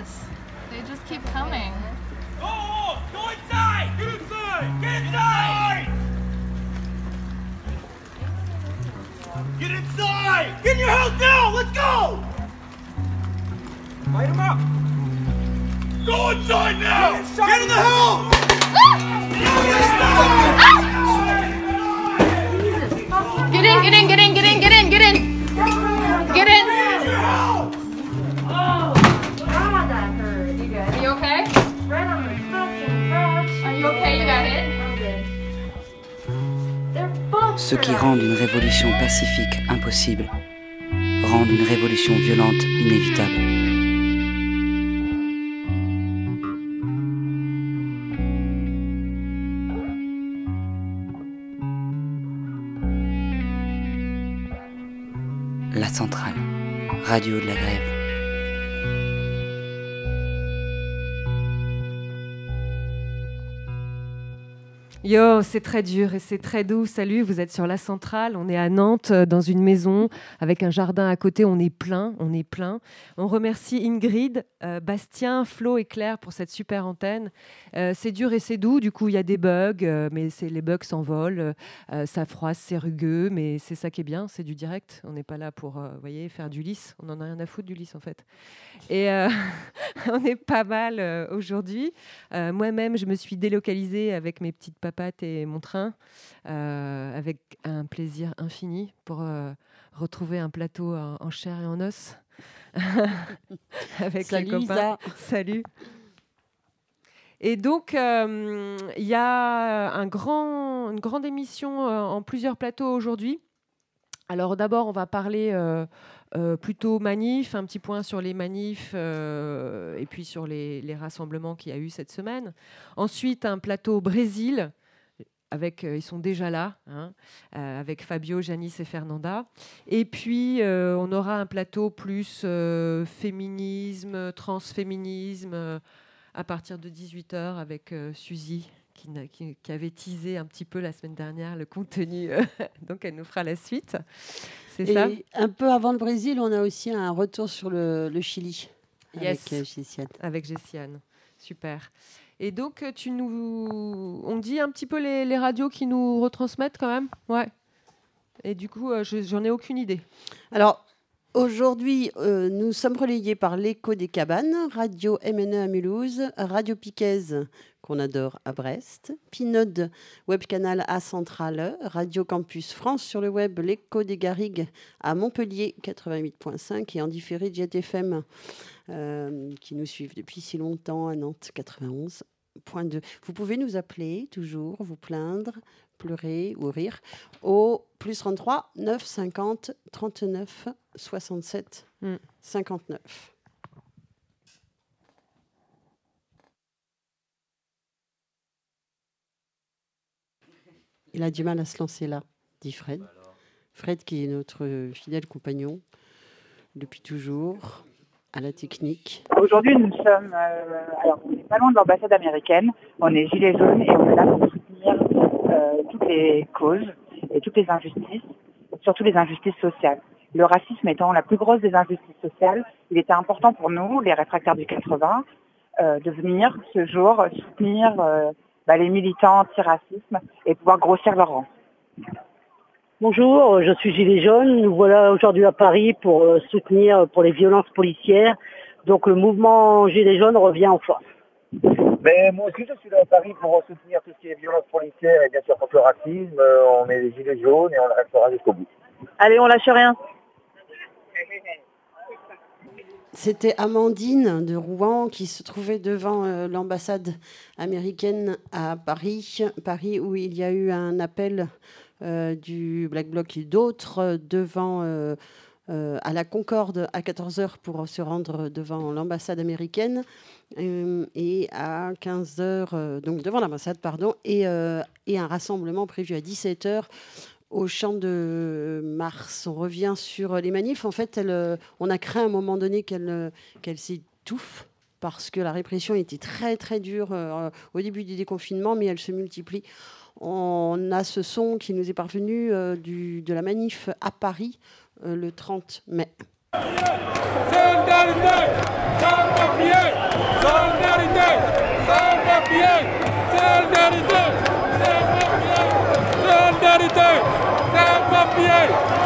Yes, they just keep coming. Go! Go inside! Get inside! Get inside! Get inside! Get in your house now! Let's go! Light him up! Go inside now! Get. Get in the house! Get in, get in, get in, get in, get in, Ceux qui rendent une révolution pacifique impossible rendent une révolution violente inévitable. La centrale, radio de la grève. Yo, c'est très dur et c'est très doux. Salut, vous êtes sur la centrale. On est à Nantes, euh, dans une maison avec un jardin à côté. On est plein, on est plein. On remercie Ingrid, euh, Bastien, Flo et Claire pour cette super antenne. Euh, c'est dur et c'est doux. Du coup, il y a des bugs, mais c'est les bugs s'envolent. Ça froisse, c'est rugueux, mais c'est ça qui est bien. C'est du direct. On n'est pas là pour, voyez, faire du lisse. On en a rien à foutre du lisse en fait. Et on est pas mal aujourd'hui. Moi-même, je me suis délocalisée avec mes petites papates et mon train, euh, avec un plaisir infini pour euh, retrouver un plateau en, en chair et en os. avec Salut, les copains. Isa. Salut. Et donc, euh, il y a un grand, une grande émission euh, en plusieurs plateaux aujourd'hui. Alors d'abord, on va parler euh, euh, plutôt manif, un petit point sur les manifs euh, et puis sur les, les rassemblements qu'il y a eu cette semaine. Ensuite, un plateau Brésil. Avec, euh, ils sont déjà là, hein, euh, avec Fabio, Janice et Fernanda. Et puis, euh, on aura un plateau plus féminisme, transféminisme, à partir de 18h avec Suzy, qui, avait teasé un petit peu la semaine dernière le contenu. donc, elle nous fera la suite. C'est ça? un peu avant le Brésil, on a aussi un retour sur le, le Chili. Yes. Avec Gessiane. avec Jessiane. Super. Et donc, euh, tu nous... on dit un petit peu les, radios qui nous retransmettent quand même? Ouais. Et du coup, euh, je- j'en ai aucune idée. Alors, aujourd'hui, euh, nous sommes relayés par l'écho des cabanes, Radio MNE à Mulhouse, Radio Piquez, qu'on adore à Brest, Pinode, web canal à Centrale, Radio Campus France sur le web, l'écho des Garrigues à Montpellier 88.5 et en différé Jet FM, euh, qui nous suivent depuis si longtemps à Nantes 91.2. Vous pouvez nous appeler toujours, vous plaindre, pleurer ou rire au plus 33 9 50 39 67 Mm. 59. Il a du mal à se lancer là, dit Fred. Fred qui est notre fidèle compagnon depuis toujours à la technique. Aujourd'hui, nous sommes, euh, alors on n'est pas loin de l'ambassade américaine, on est gilets jaunes et on est là pour soutenir toutes les causes et toutes les injustices, surtout les injustices sociales. Le racisme étant la plus grosse des injustices sociales, il était important pour nous, les réfractaires du 80, euh, de venir ce jour soutenir euh, bah, les militants anti-racisme et pouvoir grossir leur rang. Bonjour, je suis Gilet Jaune. Nous voilà aujourd'hui à Paris pour euh, soutenir euh, pour les violences policières. Donc le mouvement Gilet Jaune revient en force. Mais moi aussi, je suis là à Paris pour soutenir tout ce qui est violence policière et bien sûr contre le racisme. Euh, on est les gilets jaunes et on le restera jusqu'au bout. Allez, on lâche rien. C'était Amandine de Rouen qui se trouvait devant euh, l'ambassade américaine à Paris, Paris où il y a eu un appel euh, du Black Bloc et d'autres devant euh, euh, à la Concorde à 14h pour se rendre devant l'ambassade américaine euh, et à 15h donc devant l'ambassade pardon et, euh, et un rassemblement prévu à 17h au champ de Mars. On revient sur les manifs. En fait, euh, on a craint à un moment donné qu'elle euh, qu'elle s'étouffe parce que la répression était très très dure euh, au début du déconfinement, mais elle se multiplie. On a ce son qui nous est parvenu euh, de la manif à Paris euh, le 30 mai. national,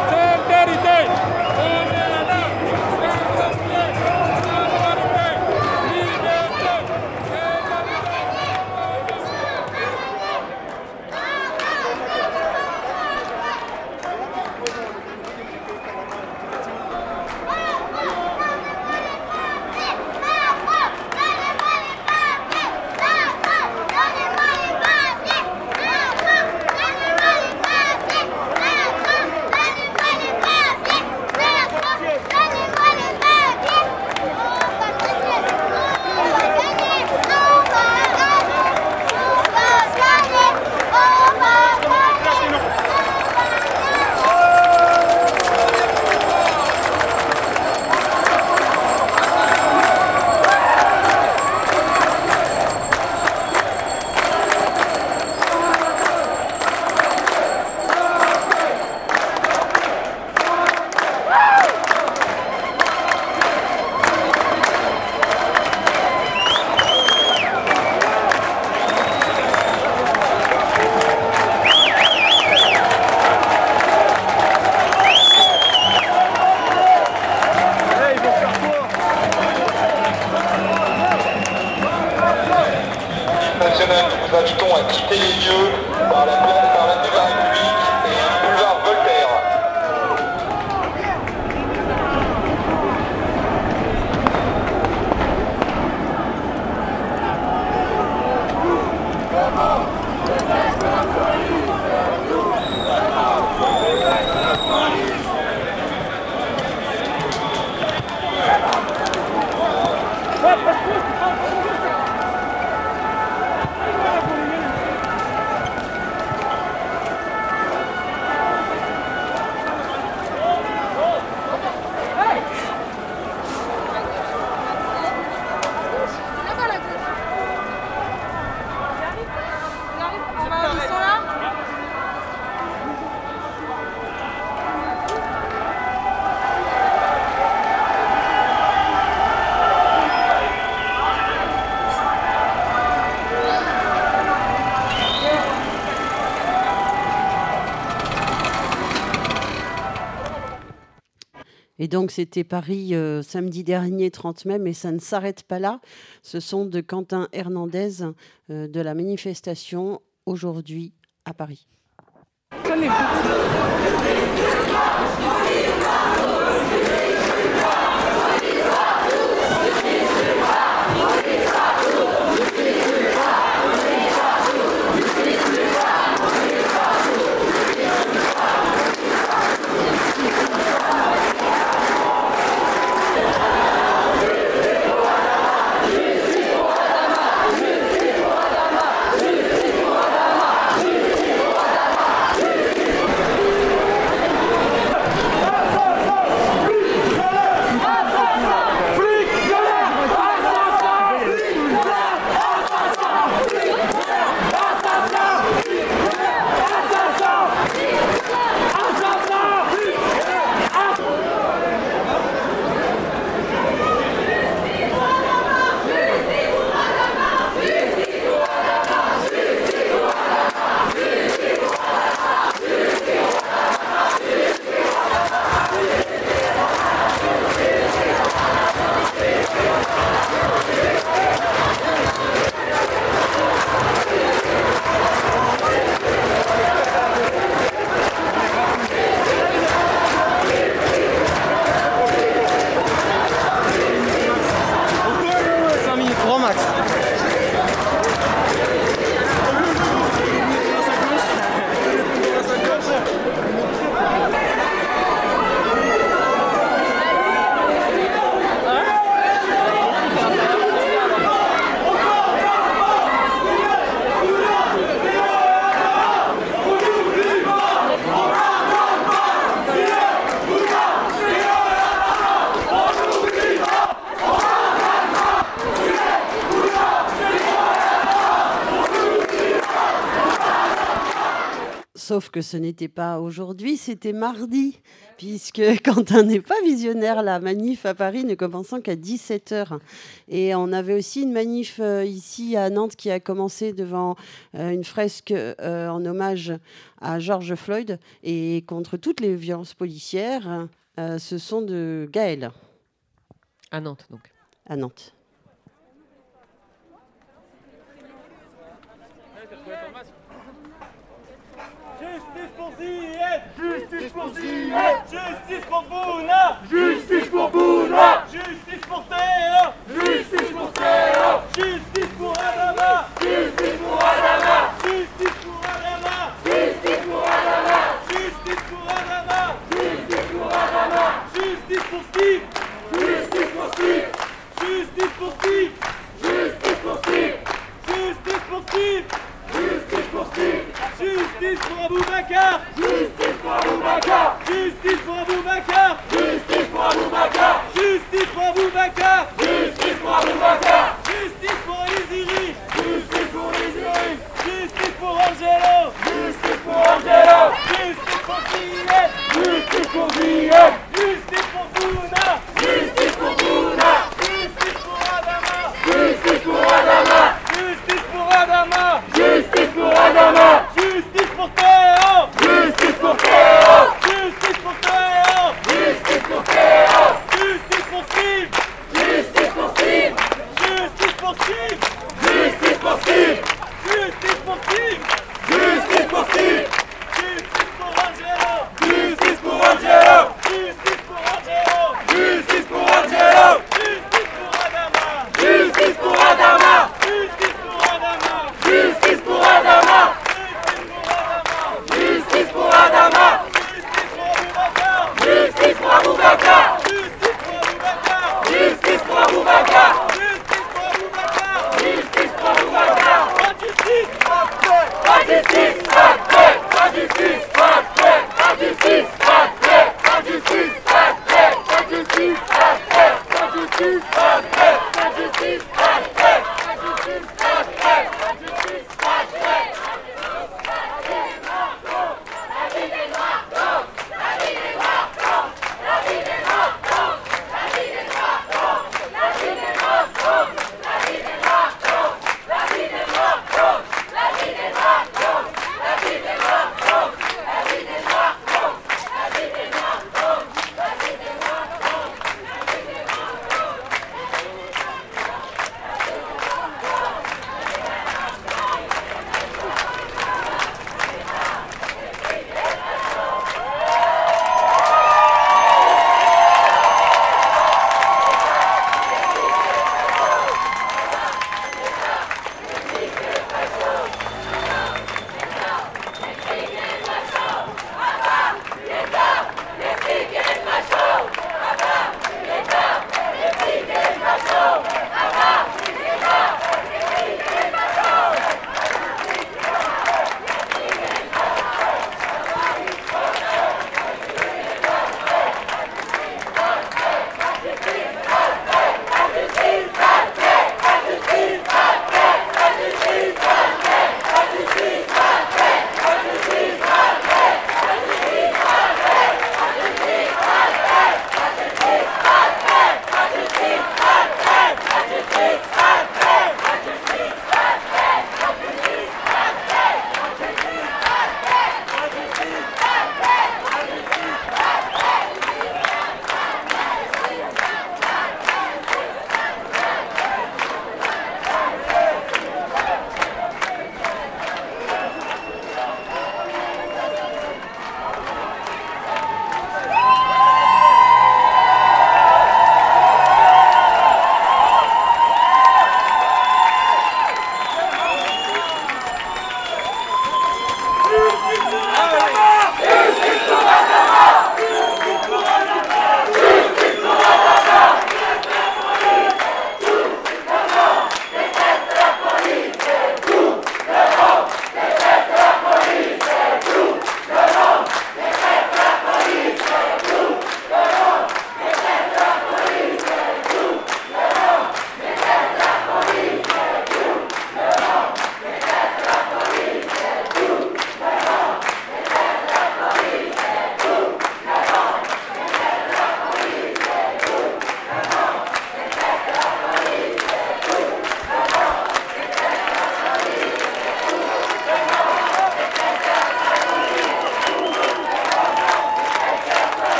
Et donc, c'était Paris euh, samedi dernier, 30 mai, mais ça ne s'arrête pas là. Ce sont de Quentin Hernandez euh, de la manifestation aujourd'hui à Paris. Sauf que ce n'était pas aujourd'hui, c'était mardi, puisque Quentin n'est pas visionnaire, la manif à Paris ne commençant qu'à 17h. Et on avait aussi une manif euh, ici à Nantes qui a commencé devant euh, une fresque euh, en hommage à George Floyd et contre toutes les violences policières. Ce sont de Gaël À Nantes, donc. à Nantes. Justice pour Zied Justice pour Zied Justice pour Bouna Justice pour Bouna Justice pour Théo Justice pour Théo Justice pour Adama Justice pour Adama Justice pour Adama Justice pour Adama Justice pour Adama Justice pour Adama Justice pour Steve Justice pour Steve Justice pour Steve Justice pour Steve Justice pour Steve Justice pour Steve Justice pour Aboubacar Justice pour Aboubacar Justice pour Aboubacar Justice pour Aboubacar Justice pour Aboubacar Justice pour Aboubacar Justice pour Eliziri Justice pour Eliziri Justice pour Angelo Justice pour Angelo Justice pour Ziyed Justice pour Ziyed Justice pour Bouna Justice pour Bouna Justice pour Adama Justice pour Adama Justice pour Adama Justice pour Adama Voltei!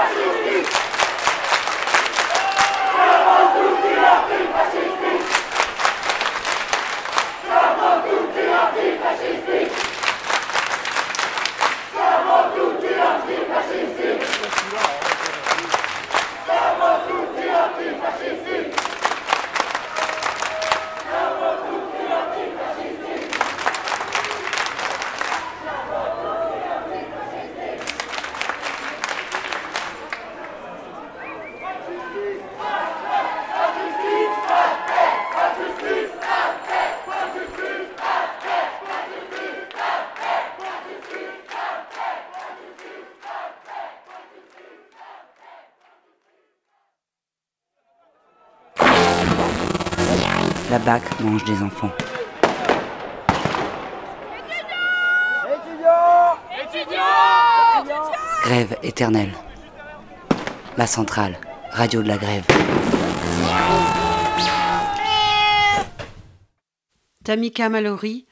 Brasil. La BAC mange des enfants. Grève éternelle. La centrale, radio de la grève. Tamika Mallory,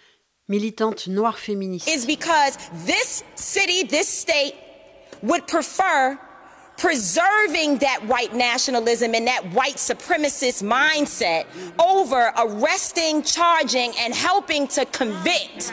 militante noire féministe. is because this city, this state would prefer preserving that white nationalism and that white supremacist mindset over arresting, charging, and helping to convict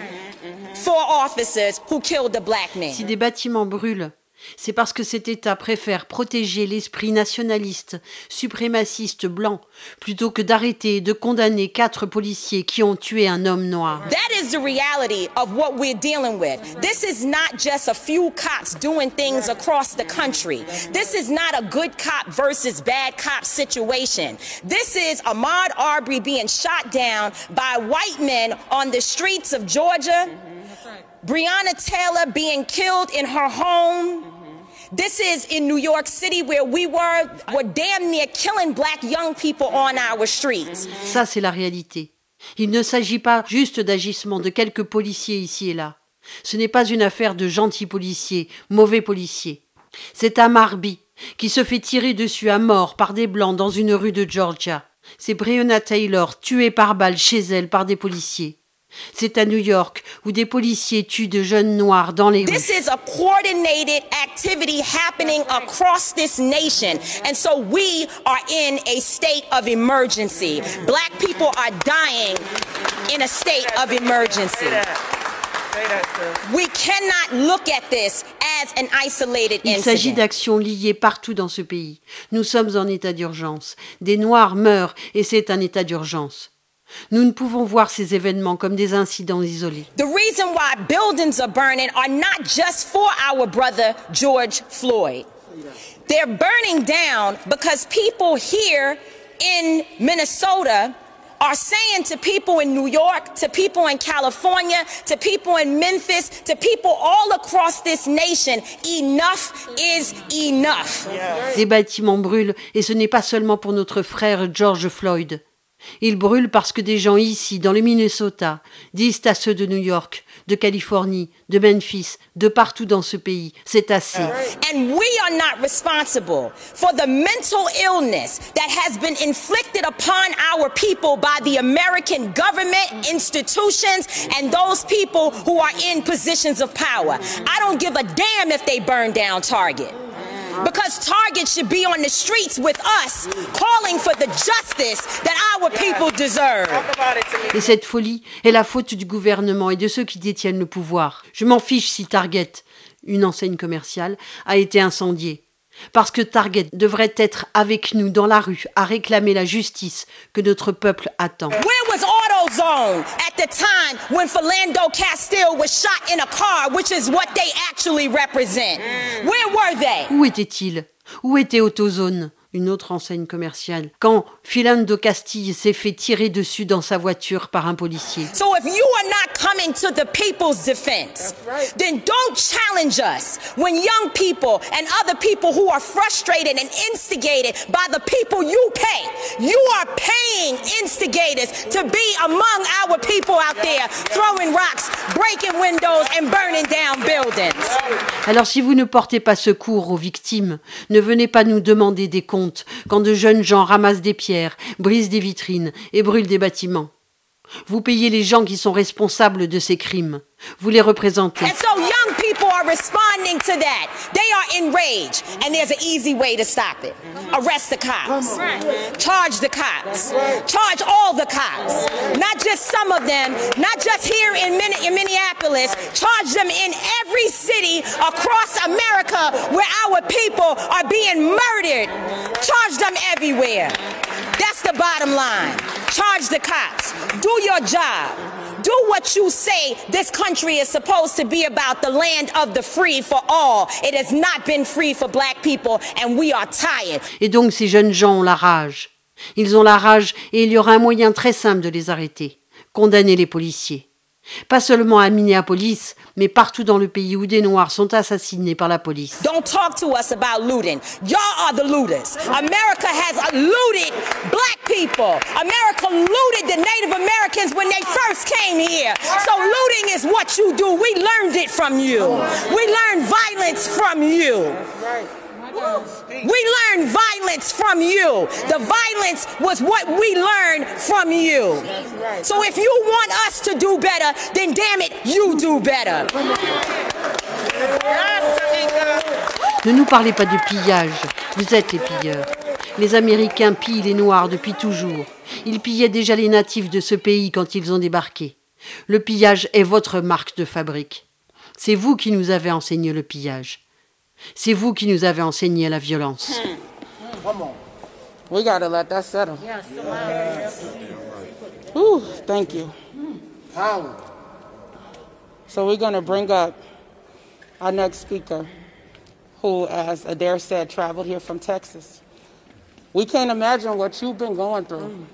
four officers who killed the black man. Si des bâtiments brûlent, c'est parce que cet État préfère protéger l'esprit nationaliste, suprémaciste blanc, plutôt que d'arrêter et de condamner quatre policiers qui ont tué un homme noir. That is the reality of what we're dealing with. This is not just a few cops doing things across the country. This is not a good cop versus bad cop situation. This is Ahmaud Arbery being shot down by white men on the streets of Georgia. Breonna Taylor being killed in her home. This is in New York City where we were, were damn near killing black young people on our streets. Ça, c'est la réalité. Il ne s'agit pas juste d'agissements de quelques policiers ici et là. Ce n'est pas une affaire de gentils policiers, mauvais policiers. C'est un marbi qui se fait tirer dessus à mort par des blancs dans une rue de Georgia. C'est Breonna Taylor tuée par balle chez elle par des policiers. C'est à New York où des policiers tuent de jeunes noirs dans les rues. This is a coordinated activity happening across this nation. And so we are in a state of emergency. Black people are dying in a state of emergency. We cannot look at this as an isolated Il s'agit d'actions liées partout dans ce pays. Nous sommes en état d'urgence. Des Noirs meurent et c'est un état d'urgence. Nous ne pouvons voir ces événements comme des incidents isolés. The reason why buildings are burning are not just for our brother George Floyd. They're burning down because people here in Minnesota are saying to people in New York, to people in California, to people in Memphis, to people all across this nation, enough is enough. Des bâtiments brûlent et ce n'est pas seulement pour notre frère George Floyd. Ils brûlent parce que des gens ici, dans le Minnesota, disent à ceux de New York, de Californie, de Memphis, de partout dans ce pays, c'est assez. And we are not responsible for the mental illness that has been inflicted upon our people by the American government, institutions, and those people who are in positions of power. I don't give a damn if they burn down Target. Because Target should be on the streets with us, calling for the justice that our people deserve. Et cette folie est la faute du gouvernement et de ceux qui détiennent le pouvoir. Je m'en fiche si Target, une enseigne commerciale, a été incendiée. Parce que Target devrait être avec nous dans la rue à réclamer la justice que notre peuple attend. Where was AutoZone at the time when Philando Castile was shot in a car, which is what they actually represent? Where were they? Où était-il Où était AutoZone? Une autre enseigne commerciale, quand Philando Castille s'est fait tirer dessus dans sa voiture par un policier. So if you are not coming to the people's defense, then don't challenge us when young people and other people who are frustrated and instigated by the people you pay. You are paying instigators to be among our people out there throwing rocks, breaking windows and burning down buildings. Alors si vous ne portez pas secours aux victimes, ne venez pas nous demander des comptes quand de jeunes gens ramassent des pierres, brisent des vitrines et brûlent des bâtiments. Vous payez les gens qui sont responsables de ces crimes. Vous les représentez. And so young people are responding to that. They are enraged, and there's an easy way to stop it. Arrest the cops. Charge the cops. Charge all the cops. Not just some of them, not just here in Minneapolis. Charge them in every city across America where our people are being murdered. Charge them everywhere. That's the bottom line. Charge the cops. Do your job. Do what you say this country is supposed to be about the land of the free for all. It has not been free for black people, and we are tired. Et donc ces jeunes gens ont la rage. Ils ont la rage et il y aura un moyen très simple de les arrêter. Condamner les policiers. Pas seulement à Minneapolis, mais partout dans le pays où des Noirs sont assassinés par la police. Don't talk to us about looting. Y'all are the looters. America has looted black people. America looted the Native Americans when they first came here. So looting is what you do. We learned it from you. We learned violence from you. We learned violence from you. The violence was what we learned from you. So if you want us to do better, then damn it, you do better. Ne nous parlez pas de pillage, vous êtes les pilleurs. Les Américains pillent les Noirs depuis toujours. Ils pillaient déjà les natifs de ce pays quand ils ont débarqué. Le pillage est votre marque de fabrique. C'est vous qui nous avez enseigné le pillage. C'est vous qui nous avez enseigné la violence. Hmm. Come on. We gotta let that settle. Ooh, thank you. Hmm. Power. So we're gonna bring up our next speaker, who, as Adair said, traveled here from Texas. We can't imagine what you've been going through.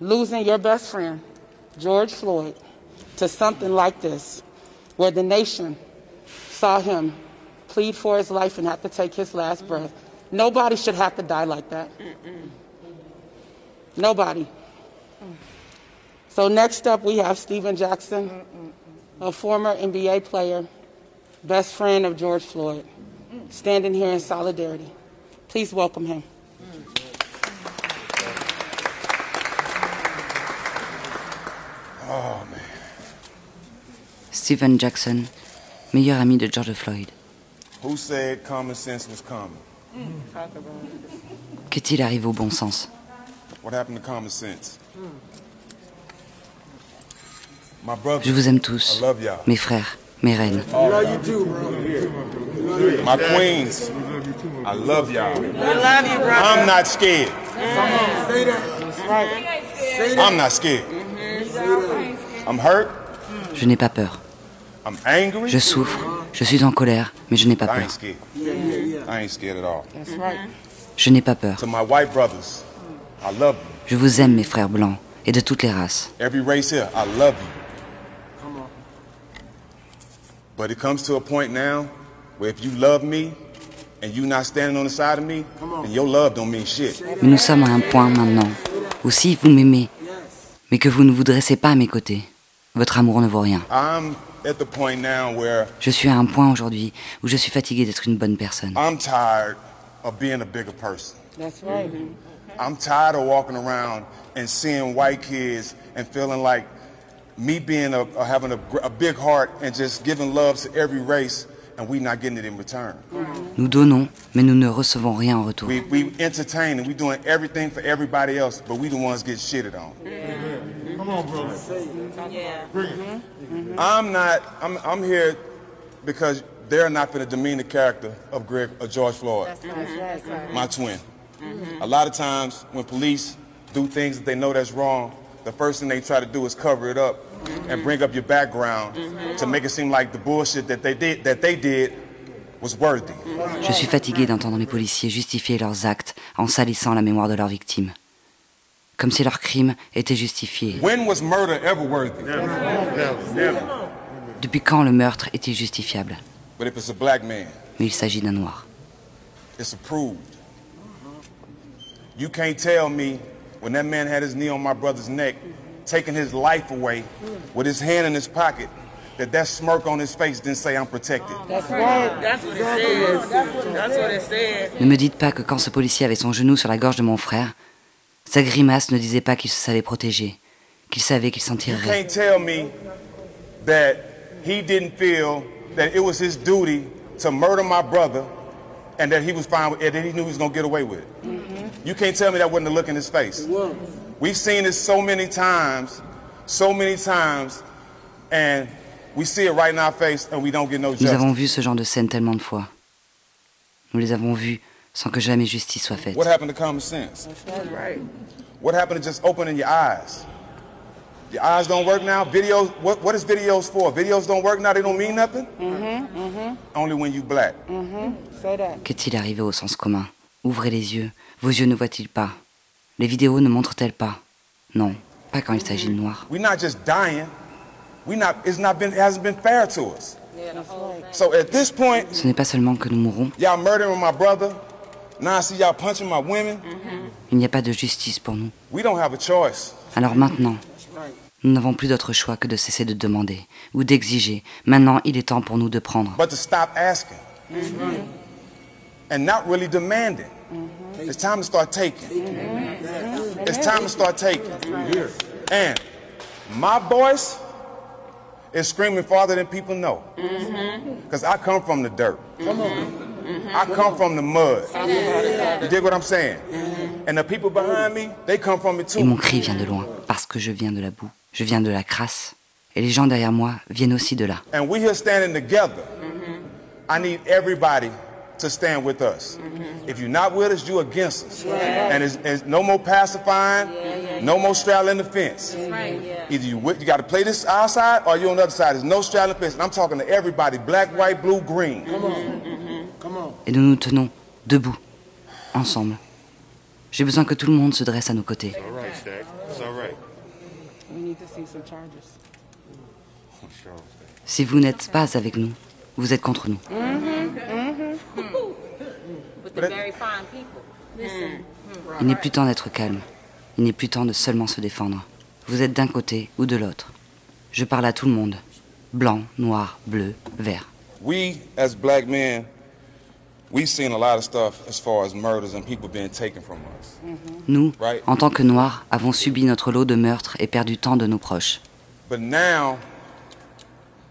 Losing your best friend, George Floyd, to something like this, where the nation saw him plead for his life and have to take his last breath. Nobody should have to die like that. Nobody. So next up, we have Stephen Jackson, a former NBA player, best friend of George Floyd, standing here in solidarity. Please welcome him. Oh man. Stephen Jackson, meilleur ami de George Floyd. Who said common sense was common? Qu'est-il arrivé au bon sens? What happened to common sense? My brother. Je vous aime tous, I love y'all. mes frères, mes reines. My queens. I love y'all. We love you, brother. I'm not scared. Say that. I'm not scared. I'm hurt. Je n'ai pas peur. I'm angry. Je souffre, je suis en colère, mais je n'ai pas I peur. ain't scared. I ain't scared at all. That's right. Je n'ai pas peur. To my white brothers, I love you. Je vous aime, mes frères blancs, et de toutes les races. Every race here, I love you. But it comes to a point now where if you love me and you not standing on the side of me, then your love don't mean shit. Mais nous sommes à un point maintenant où si vous m'aimez, mais que vous ne vous dressez pas à mes côtés, votre amour ne vaut rien. I'm at the point now where Je suis à un point aujourd'hui où je suis fatigué d'être une bonne personne. I'm tired of being a bigger person. That's right. I'm tired of walking around and seeing white kids and feeling like me being a, a having a, gr- a big heart and just giving love to every race and we not getting it in return. Nous donnons, mais nous ne recevons rien en retour. We, we entertain and we doing everything for everybody else, but we the ones get shitted on. Come on, brother. Bring it. Mm-hmm. I'm not. I'm. I'm here because they're not going to demean the character of Greg or George Floyd, my twin. Mm-hmm. A lot of times when police do things that they know that's wrong, the first thing they try to do is cover it up and bring up your background to make it seem like the bullshit that they did that they did was worthy. Je suis fatigué d'entendre les policiers justifier leurs actes en salissant la mémoire de leurs victimes. Comme si leurs crimes étaient justifiés. When was murder ever worthy? Depuis quand le meurtre est-il justifiable? But if it's a black man, Mais il s'agit d'un noir. it's approved. You can't tell me when that man had his knee on my brother's neck, taking his life away with his hand in his pocket, that that smirk on his face didn't say I'm protected. That's right. That's what it. That's what it says. Ne me dites pas que quand ce policier avait son genou sur la gorge de mon frère, sa grimace ne disait pas qu'il se savait protégé, qu'il savait qu'il s'en You tirerait. can't tell me that he didn't feel that it was his duty to murder my brother and that he was fine with it, that he knew he was going to get away with it. You can't tell me that wasn't a look in his face. We've seen this so many times, so many times, and we see it right in our face and we don't get no Nous justice. avons vu ce genre de scène tellement de fois. Nous les avons vus sans que jamais justice soit faite. What happened to common sense? That's right. What happened to just opening your eyes? Your eyes don't work now? Videos, what, what is videos for? Videos don't work now, they don't mean nothing? Mm-hmm. Mm-hmm. Only when you black. Say that. Qu'est-il arrivé au sens commun? Ouvrez les yeux. Vos yeux ne voient-ils pas? Les vidéos ne montrent-elles pas? Non. pas quand il s'agit de noirs. We're not just dying. We not, it's not been, it hasn't been fair to us. So at this point, Ce n'est pas seulement que nous mourrons, y'all murdering my brother. Now I see y'all punching my women. il n'y a pas de justice pour nous. We don't have a choice. Alors maintenant, nous n'avons plus d'autre choix que de cesser de demander ou d'exiger. Maintenant, il est temps pour nous de prendre. but to stop asking and not really demanding. It's time to start taking. It's time to start taking. And my voice is screaming farther than people know. Because I come from the dirt. I come from the mud. You dig what I'm saying? And the people behind me, they come from it Et mon too. cri vient de loin, parce que je viens de la boue, je viens de la crasse. Et les gens derrière moi viennent aussi de là. And we here standing together. I need everybody to stand with us. If you're not with us, you're against us. And it's, it's no more pacifying, no more straddling the fence. Either you with, you got to play this our side or you're on the other side. There's no straddling the fence. And I'm talking to everybody, black, white, blue, green. Et nous nous tenons debout, ensemble. J'ai besoin que tout le monde se dresse à nos côtés. All right, Shaq. It's all right. We need to see some charges. Si vous n'êtes pas avec nous, vous êtes contre nous. With the very fine people. Listen. Il n'est plus temps d'être calme. Il n'est plus temps de seulement se défendre. Vous êtes d'un côté ou de l'autre. Je parle à tout le monde. Blanc, noir, bleu, vert. We, as black men, we've seen a lot of stuff as far as murders and people being taken from us. Nous, Right? en tant que noirs, avons subi notre lot de meurtres et perdu tant de nos proches. But now,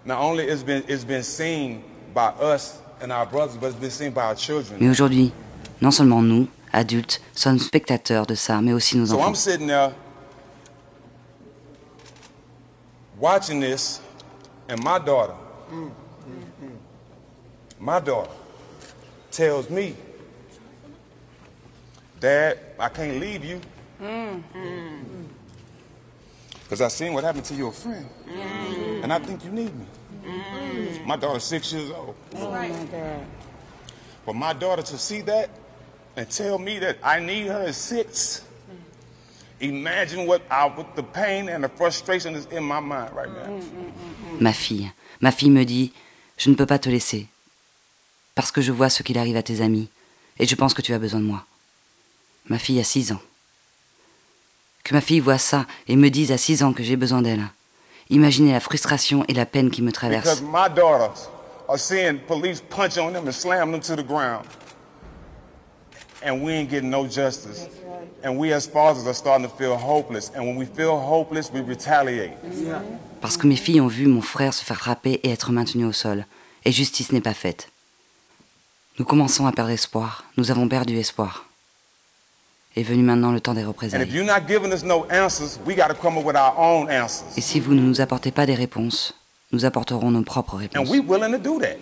not only it's been it's been seen by us and our brothers, but it's been seen by our children. Mais aujourd'hui, non seulement nous, adultes, sommes spectateurs de ça, mais aussi nos So I'm enfants. sitting there watching this, and my daughter, my daughter, tells me, "Dad, I can't leave you because I seen what happened to your friend, and I think you need me." My daughter's six years old. Oh my God. For my daughter to see that and tell me that I need her at six, imagine what, I, what the pain and the frustration is in my mind right now. Ma fille, ma fille me dit, je ne peux pas te laisser. Parce que je vois ce qu'il arrive à tes amis, et je pense que tu as besoin de moi. Ma fille a six ans. Que ma fille voit ça et me dise à six ans que j'ai besoin d'elle. Imaginez la frustration et la peine qui me Because traversent. my daughters are seeing police punch on them and slam them to the ground. And we ain't getting no justice. And we as fathers are starting to feel hopeless. And when we feel hopeless, we retaliate. Parce que mes filles ont vu mon frère se faire frapper et être maintenu au sol, et justice n'est pas faite. Nous commençons à perdre espoir, nous avons perdu espoir. Est venu maintenant le temps des And if représailles. you're not giving us no answers, we got to come up with our own answers. Et si vous ne nous apportez pas des réponses, nous apporterons nos propres And réponses. we willing to do that.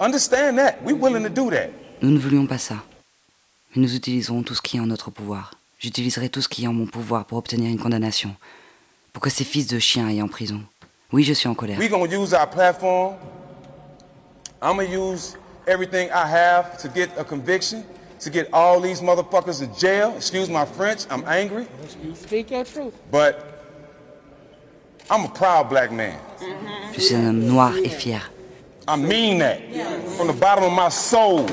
Understand that. We willing to do that. Nous ne voulions pas ça. Mais nous utiliserons tout ce qui est en notre pouvoir. J'utiliserai tout ce qui est en mon pouvoir pour obtenir une condamnation. Pour que ces fils de chiens aillent en prison. Oui, je suis en colère. To get all these motherfuckers in jail. Excuse my French, I'm angry. You speak your truth. But I'm a proud black man. Je suis un homme noir et fier. I mean that from the bottom of my soul.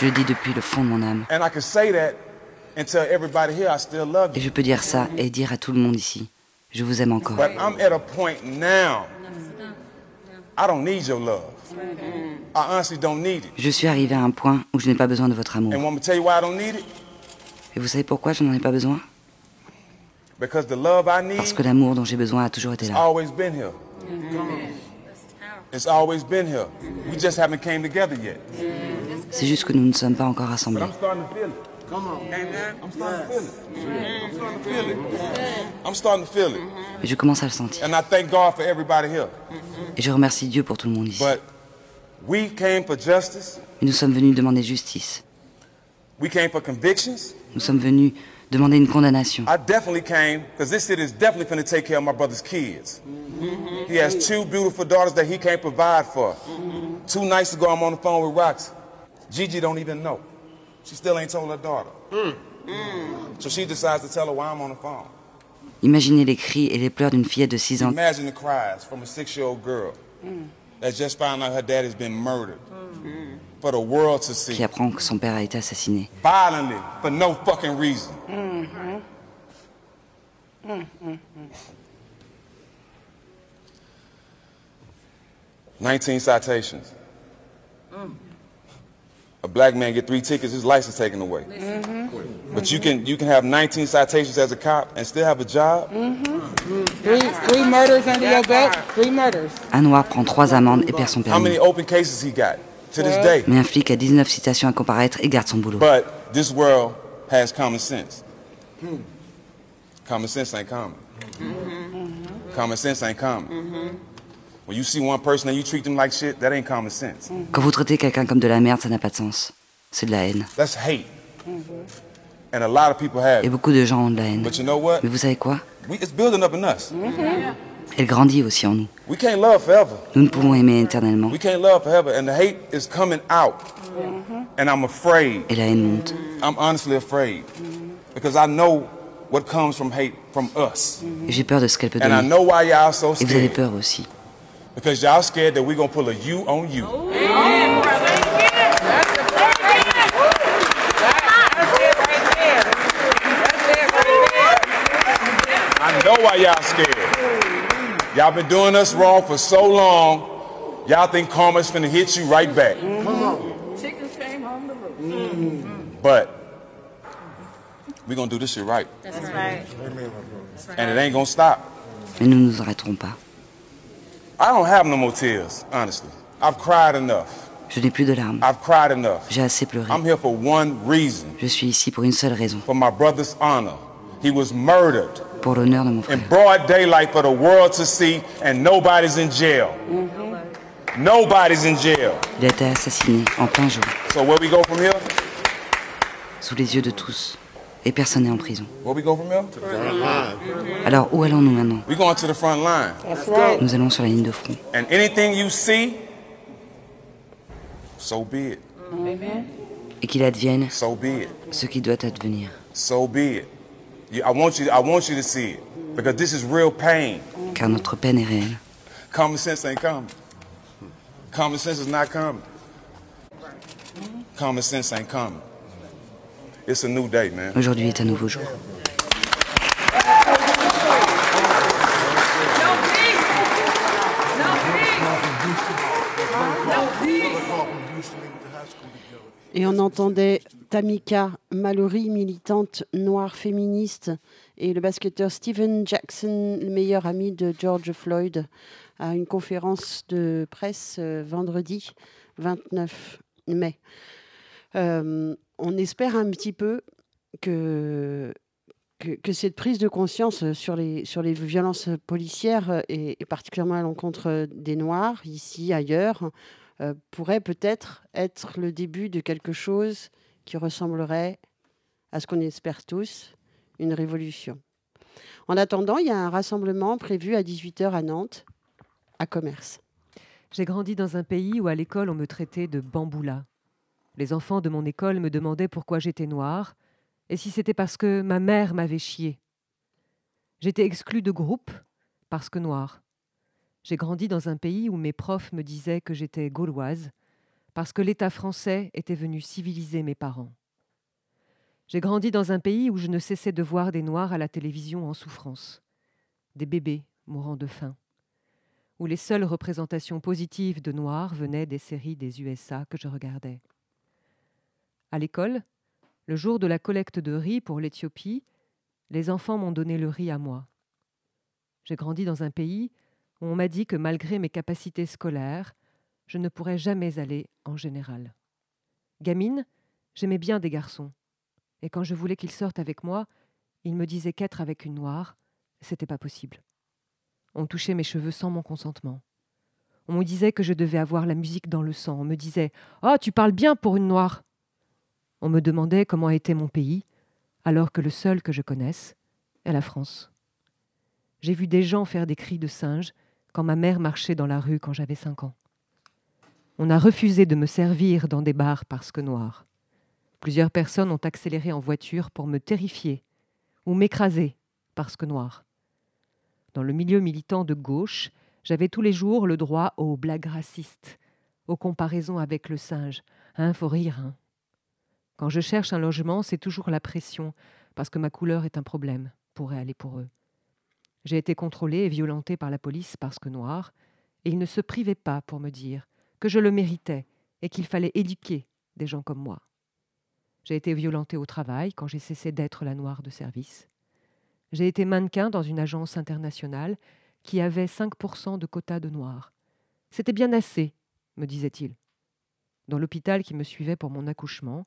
Je le dis depuis le fond de mon âme. And I can say that and tell everybody here I still love Et you. je peux dire ça et dire à tout le monde ici, je vous aime encore. But I'm at a point now. I don't need your love. I honestly don't need it. Je suis arrivé à un point où je n'ai pas besoin de votre amour. And want me to tell you why I don't need it? Et vous savez pourquoi je n'en ai pas besoin? Because the love I need Parce que l'amour dont j'ai besoin a toujours été là. always been here. It's always been here. We just haven't came together yet. C'est juste que nous ne sommes pas encore rassemblés. I'm starting to feel it. Come on. Amen. I'm starting to feel it. I'm starting to feel it. I'm starting to feel it. Et je commence à le sentir. And I thank God for everybody here. Et je remercie Dieu pour tout le monde ici. We came for justice. Et nous sommes venus demander justice. We came for convictions. Nous sommes venus demander une condamnation. I definitely came because this city is definitely going to take care of my brother's kids. He has two beautiful daughters that he can't provide for. Two nights ago, I'm on the phone with Rox. Gigi don't even know. She still ain't told her daughter. So she decides to tell her while I'm on the phone. Imaginez les cris et les pleurs d'une fillette de 6 ans Imagine the cries from a six-year-old girl that just found out her dad has been murdered mm. for the world to see. qui apprend que son père a été assassiné. Violently, for no fucking reason. Mm-hmm. Mm-hmm. Nineteen citations. Mm. A black man get three tickets, his license taken away. Mm-hmm. But you can you can have 19 citations as a cop and still have a job. Mm-hmm. Three, three murders under your belt. Three murders. Un noir prend trois amendes et perd son permis. How many open cases he got to this day? Mais un flic a 19 citations à comparaître et garde son boulot. But this world has common sense. Common sense ain't common. Mm-hmm. Common sense ain't common. Quand vous traitez quelqu'un comme de la merde, ça n'a pas de sens. C'est de la haine. That's hate. And a lot of people have Et it. beaucoup de gens ont de la haine. But you know what? Mais vous savez quoi? We, it's building up in us. Elle grandit aussi en nous. We can't love forever. Nous ne pouvons aimer éternellement. We can't love forever. And the hate is coming out. And I'm afraid. Et la haine monte. I'm honestly afraid. Because I know what comes from hate from us. Et j'ai peur de ce qu'elle peut And I donner. know why y'all so Et vous avez scared. peur aussi. Because y'all scared that we're gonna pull a you on you. Oh, I know why y'all scared. Y'all been doing us wrong for so long. Y'all think karma's finna hit you right back. Mm-hmm. Chickens came home to roost. But we're gonna do this shit right. That's right. And it ain't gonna stop. Mais nous ne nous arrêterons pas. I don't have no more tears, honestly. I've cried enough. Je n'ai plus de larmes. I've cried enough. J'ai assez pleuré. I'm here for one reason. Je suis ici pour une seule raison. For my brother's honor. He was murdered Pour l'honneur de mon in frère. broad daylight for the world to see, and nobody's in jail. Nobody's in jail. Il a été assassiné en plein jour, So where we go from here? sous les yeux de tous. Et personne n'est en prison. Where we go from here? Alors où allons-nous maintenant? Nous allons sur la ligne de front. And anything you see, so be it. Et qu'il advienne So be it. ce qui doit advenir. So be it. You, I want you. I want you to see it because this is real pain. Car notre peine est réelle. Common sense ain't coming. Common sense is not coming. Common sense ain't coming. It's a new day, man. Aujourd'hui est un nouveau jour. Et on entendait Tamika Mallory, militante noire féministe, et le basketteur Steven Jackson, le meilleur ami de George Floyd, à une conférence de presse euh, vendredi 29 mai. Euh, on espère un petit peu que, que, cette prise de conscience sur les, sur les violences policières, et, et particulièrement à l'encontre des Noirs, ici, ailleurs, euh, pourrait peut-être être le début de quelque chose qui ressemblerait à ce qu'on espère tous, une révolution. En attendant, il y a un rassemblement prévu à 18h à Nantes, à Commerce. J'ai grandi dans un pays où à l'école on me traitait de bamboula. Les enfants de mon école me demandaient pourquoi j'étais noire et si c'était parce que ma mère m'avait chié. J'étais exclue de groupe parce que noire. J'ai grandi dans un pays où mes profs me disaient que j'étais gauloise parce que l'État français était venu civiliser mes parents. J'ai grandi dans un pays où je ne cessais de voir des noirs à la télévision en souffrance, des bébés mourant de faim où les seules représentations positives de noirs venaient des séries des USA que je regardais. À l'école, le jour de la collecte de riz pour l'Éthiopie, les enfants m'ont donné le riz à moi. J'ai grandi dans un pays où on m'a dit que malgré mes capacités scolaires, je ne pourrais jamais aller en général. Gamine, j'aimais bien des garçons, et quand je voulais qu'ils sortent avec moi, ils me disaient qu'être avec une noire, c'était pas possible. On touchait mes cheveux sans mon consentement. On me disait que je devais avoir la musique dans le sang. On me disait Oh, tu parles bien pour une noire. On me demandait comment était mon pays, alors que le seul que je connaisse est la France. J'ai vu des gens faire des cris de singe quand ma mère marchait dans la rue quand j'avais cinq ans. On a refusé de me servir dans des bars parce que noire. Plusieurs personnes ont accéléré en voiture pour me terrifier ou m'écraser parce que noir. Dans le milieu militant de gauche, j'avais tous les jours le droit aux blagues racistes, aux comparaisons avec le singe. Hein, faut rire, hein. Quand je cherche un logement, c'est toujours la pression, parce que ma couleur est un problème, pourrait aller pour eux. J'ai été contrôlée et violentée par la police parce que noir, et ils ne se privaient pas pour me dire que je le méritais et qu'il fallait éduquer des gens comme moi. J'ai été violentée au travail quand j'ai cessé d'être la noire de service. J'ai été mannequin dans une agence internationale qui avait 5% de quota de noirs. C'était bien assez, me disait-il. Dans l'hôpital qui me suivait pour mon accouchement,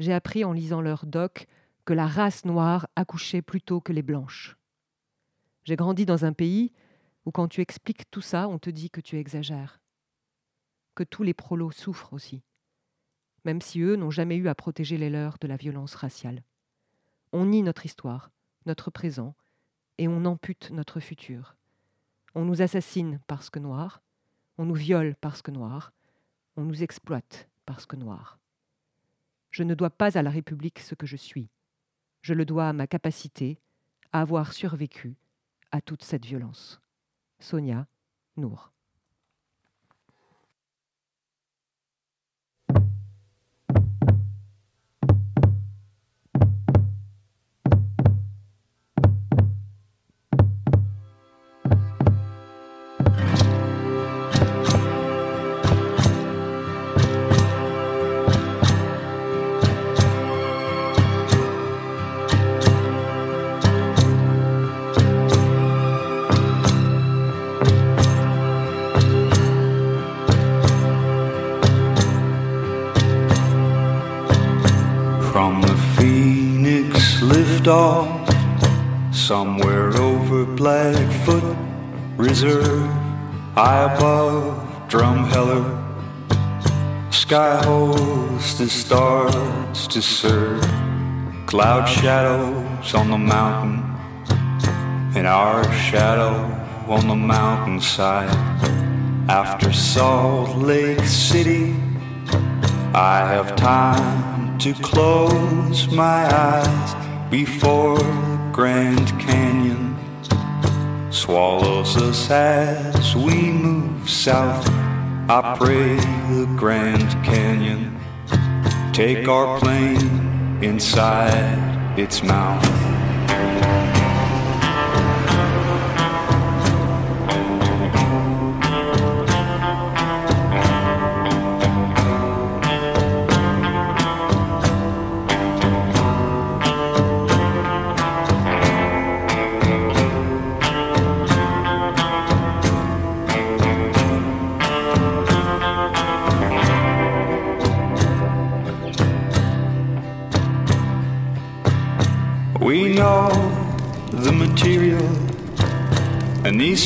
j'ai appris en lisant leur doc que la race noire accouchait plutôt que les blanches. J'ai grandi dans un pays où quand tu expliques tout ça, on te dit que tu exagères. Que tous les prolos souffrent aussi, même si eux n'ont jamais eu à protéger les leurs de la violence raciale. On nie notre histoire, notre présent, et on ampute notre futur. On nous assassine parce que noir, on nous viole parce que noir, on nous exploite parce que noir. Je ne dois pas à la République ce que je suis. Je le dois à ma capacité à avoir survécu à toute cette violence. Sonia Nour. Above Drumheller. Sky hostess starts to serve cloud shadows on the mountain, and our shadow on the mountainside. After Salt Lake City, I have time to close my eyes before Grand Canyon swallows us as we move south. I pray the Grand Canyon take our plane inside its mouth.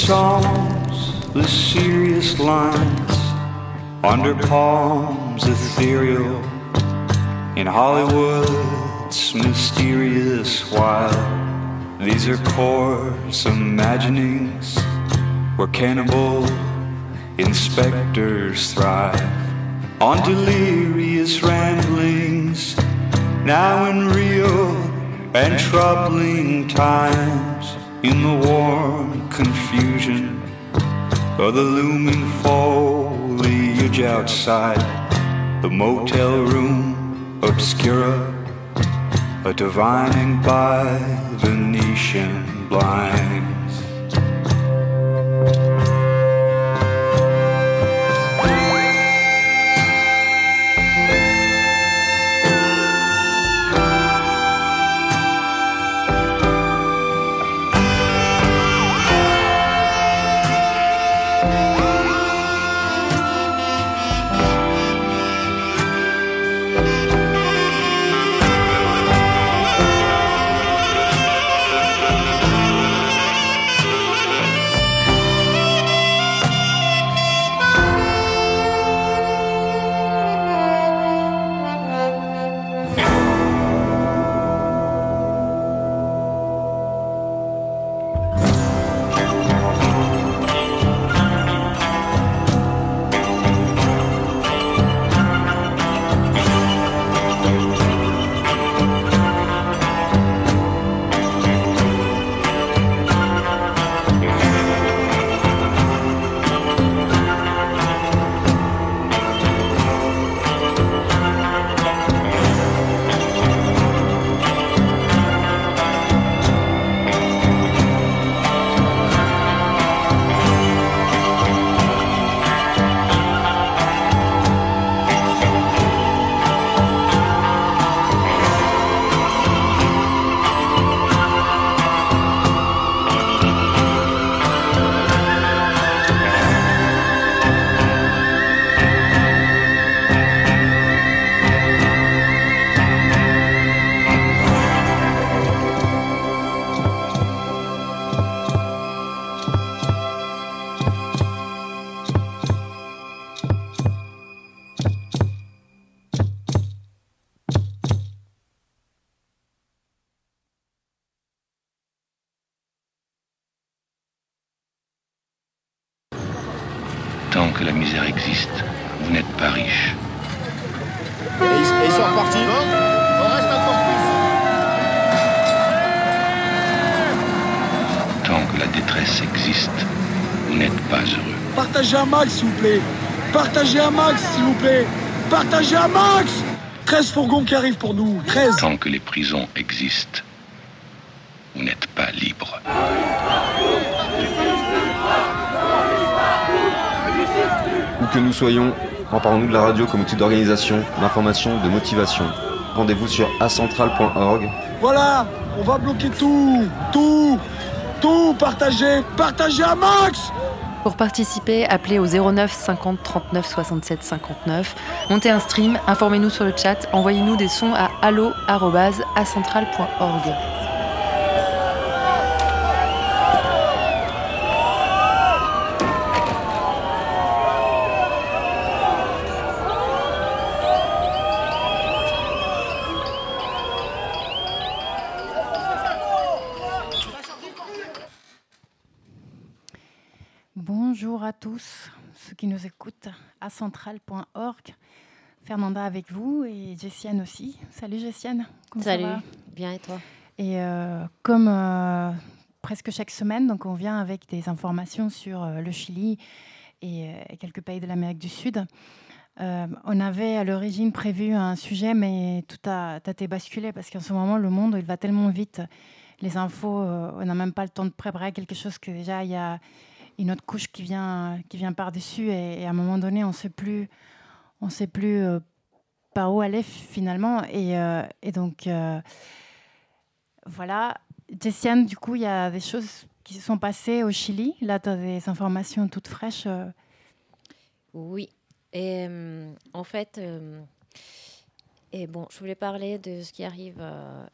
Songs, the serious lines under palms ethereal in Hollywood's mysterious wild. These are coarse imaginings where cannibal inspectors thrive on delirious ramblings now in real and troubling times in the warm confusion of the looming foliage outside the motel room obscura a divining by Venetian blinds Partagez un max, s'il vous plaît. Partagez un max, s'il vous plaît. Partagez un max 13 fourgons qui arrivent pour nous. 13. Tant que les prisons existent, vous n'êtes pas libre. Où que nous soyons, emparons-nous de la radio comme outil d'organisation, d'information, de motivation. Rendez-vous sur acentral.org. Voilà, on va bloquer tout, tout, tout. Partagez, partagez un max Pour participer, appelez au 09 50 39 67 59. Montez un stream, informez-nous sur le chat, envoyez-nous des sons à allo@acentral.org. Bonjour à tous ceux qui nous central.org. Fernanda avec vous et Jessiane aussi. Salut Jessiane. Comment ça Salut, va bien et toi? Et euh, comme euh, presque chaque semaine, donc on vient avec des informations sur euh, le Chili et, et quelques pays de l'Amérique du Sud. Euh, on avait à l'origine prévu un sujet, mais tout a, tout a été basculé parce qu'en ce moment, le monde il va tellement vite. Les infos, euh, on n'a même pas le temps de préparer quelque chose que déjà il y a une autre couche qui vient, qui vient par-dessus et, à un moment donné, on ne sait plus, on sait plus euh, par où aller finalement. Et, euh, et donc, euh, voilà. Jessiane, du coup, il y a des choses qui se sont passées au Chili. Là, tu as des informations toutes fraîches. Oui. Et en fait, et bon, je voulais parler de ce qui arrive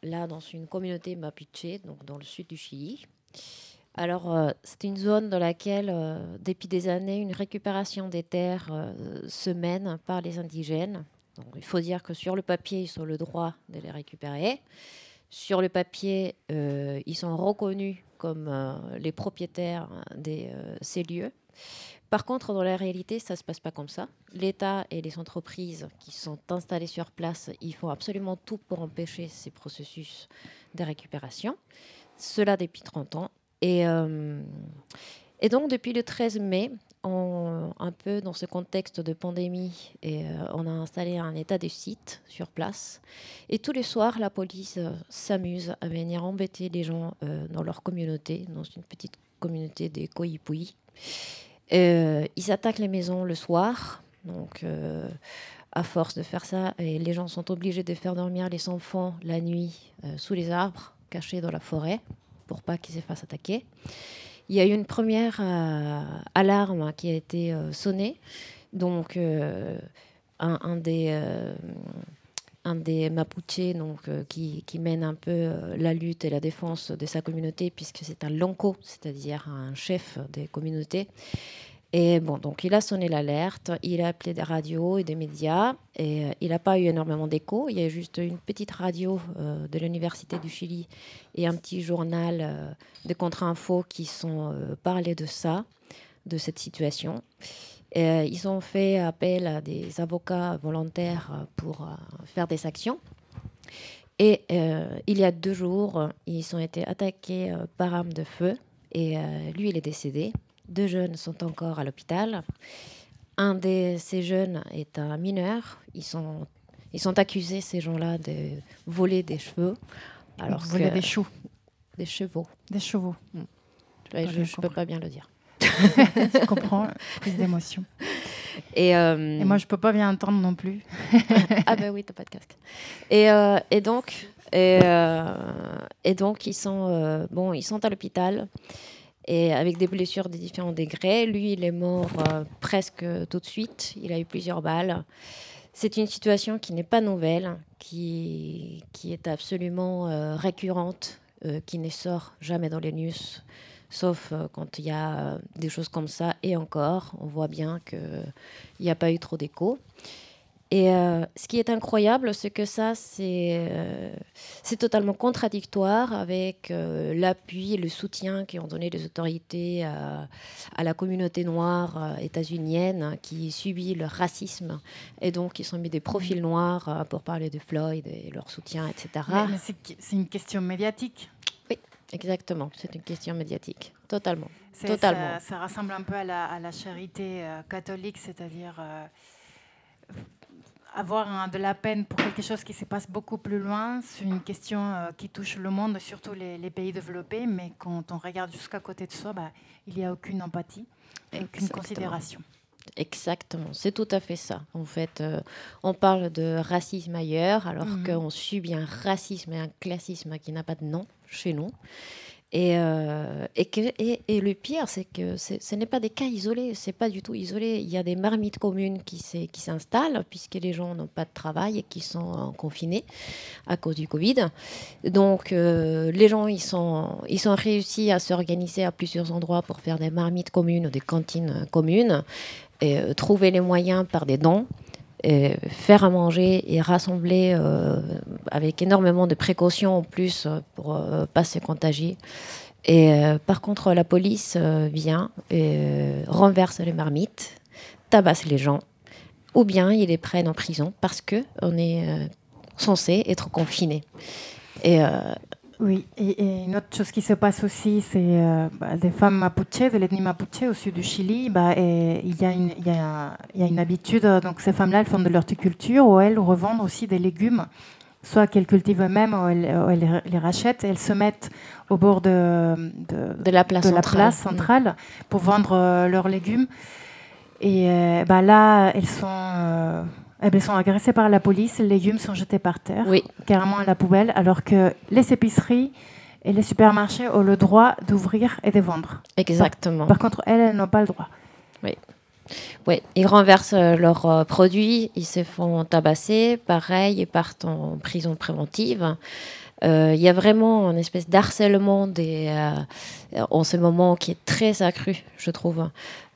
là dans une communauté mapuche, donc dans le sud du Chili. Alors, euh, c'est une zone dans laquelle, euh, depuis des années, une récupération des terres euh, se mène par les indigènes. Il faut dire que sur le papier, ils ont le droit de les récupérer. Sur le papier, ils sont reconnus comme les propriétaires de ces lieux. Par contre, dans la réalité, ça ne se passe pas comme ça. L'État et les entreprises qui sont installées sur place, ils font absolument tout pour empêcher ces processus de récupération. Cela depuis 30 ans. Et, euh, et donc, depuis le 13 mai, un peu dans ce contexte de pandémie, euh, on a installé un état de site sur place. Et tous les soirs, la police euh, s'amuse à venir embêter les gens dans leur communauté, dans une petite communauté des Koipui. Euh, ils attaquent les maisons le soir. Donc, à force de faire ça, et les gens sont obligés de faire dormir les enfants la nuit sous les arbres, cachés dans la forêt, pour pas qu'ils se fassent attaquer. Il y a eu une première euh, alarme qui a été euh, sonnée. Donc, euh, un, des, un des Mapuche donc, qui, mène un peu la lutte et la défense de sa communauté, puisque c'est un lonco, c'est-à-dire un chef des communautés. Et bon, donc il a sonné l'alerte, il a appelé des radios et des médias, et euh, il n'a pas eu énormément d'écho. Il y a juste une petite radio euh, de l'Université du Chili et un petit journal euh, de contre-info qui sont euh, parlé de ça, de cette situation. Ils ont fait appel à des avocats volontaires pour faire des actions. Et il y a deux jours, ils ont été attaqués par arme de feu. Et lui, il est décédé. Deux jeunes sont encore à l'hôpital. Un de ces jeunes est un mineur. Ils sont, ils sont accusés, ces gens-là, de voler des cheveux. Alors Voler des choux. Des chevaux. Des chevaux. Ouais, Pas je ne peux pas bien le dire. Je comprends, prise d'émotion. Et, euh, Et moi, je peux pas bien entendre non plus. ah ben oui, t'as pas de casque. Et, euh, et donc, et, euh, et donc ils sont bon, ils sont à l'hôpital et avec des blessures de différents degrés. Lui, il est mort euh, presque tout de suite. Il a eu plusieurs balles. C'est une situation qui n'est pas nouvelle, qui, qui est absolument euh, récurrente, euh, qui ne sort jamais dans les news, sauf quand il y a des choses comme ça. Et encore, on voit bien qu'il n'y a pas eu trop d'écho. Et euh, ce qui est incroyable, c'est que ça, c'est euh, totalement contradictoire avec euh, l'appui et le soutien qui ont donné les autorités à, la communauté noire états-unienne hein, qui subit le racisme et donc ils ont mis des profils noirs pour parler de Floyd et leur soutien, etc. Mais, mais c'est une question médiatique. Oui, exactement. C'est une question médiatique. Totalement. Totalement. Ça, ça ressemble un peu à la, à la charité catholique, c'est-à-dire avoir hein, de la peine pour quelque chose qui se passe beaucoup plus loin. C'est une question euh, qui touche le monde, surtout les, les pays développés, mais quand on regarde jusqu'à côté de soi, bah, il n'y a aucune empathie, et aucune Exactement. considération. Exactement, c'est tout à fait ça. En fait, euh, on parle de racisme ailleurs, alors Mhm. qu'on subit un racisme et un classisme qui n'a pas de nom chez nous. Et, euh, et, que, et, le pire, c'est que ce n'est pas des cas isolés, c'est pas du tout isolé. Il y a des marmites communes qui s'installent, puisque les gens n'ont pas de travail et qui sont confinés à cause du Covid. Donc, euh, les gens, ils sont, ils sont réussis à s'organiser à plusieurs endroits pour faire des marmites communes ou des cantines communes, et euh, trouver les moyens par des dons. Et faire à manger et rassembler euh, avec énormément de précautions en plus euh, pour euh, pas se contagier. Et euh, par contre, la police vient et renverse les marmites, tabasse les gens, ou bien ils les prennent en prison parce que on est censé être confiné. Oui, et, et une autre chose qui se passe aussi, c'est euh, bah, des femmes mapuche, de l'ethnie mapuche au sud du Chili. Bah, et il, y a une, il, y a, il y a une habitude, euh, donc ces femmes-là, elles font de l'horticulture où elles revendent aussi des légumes, soit qu'elles cultivent elles-mêmes ou elles, ou elles les rachètent. Elles se mettent au bord de, de, De la place de la centrale. place centrale pour vendre euh, leurs légumes. Et euh, bah, là, elles sont, elles sont agressées par la police, les légumes sont jetés par terre, carrément à la poubelle, alors que les épiceries et les supermarchés ont le droit d'ouvrir et de vendre. Exactement. Par, par contre, elles, elles n'ont pas le droit. Oui. Oui, ils renversent euh, leurs euh, produits, ils se font tabasser, pareil, ils partent en prison préventive. Euh, Il y a vraiment une espèce d'harcèlement des, euh, en ce moment qui est très accru, je trouve,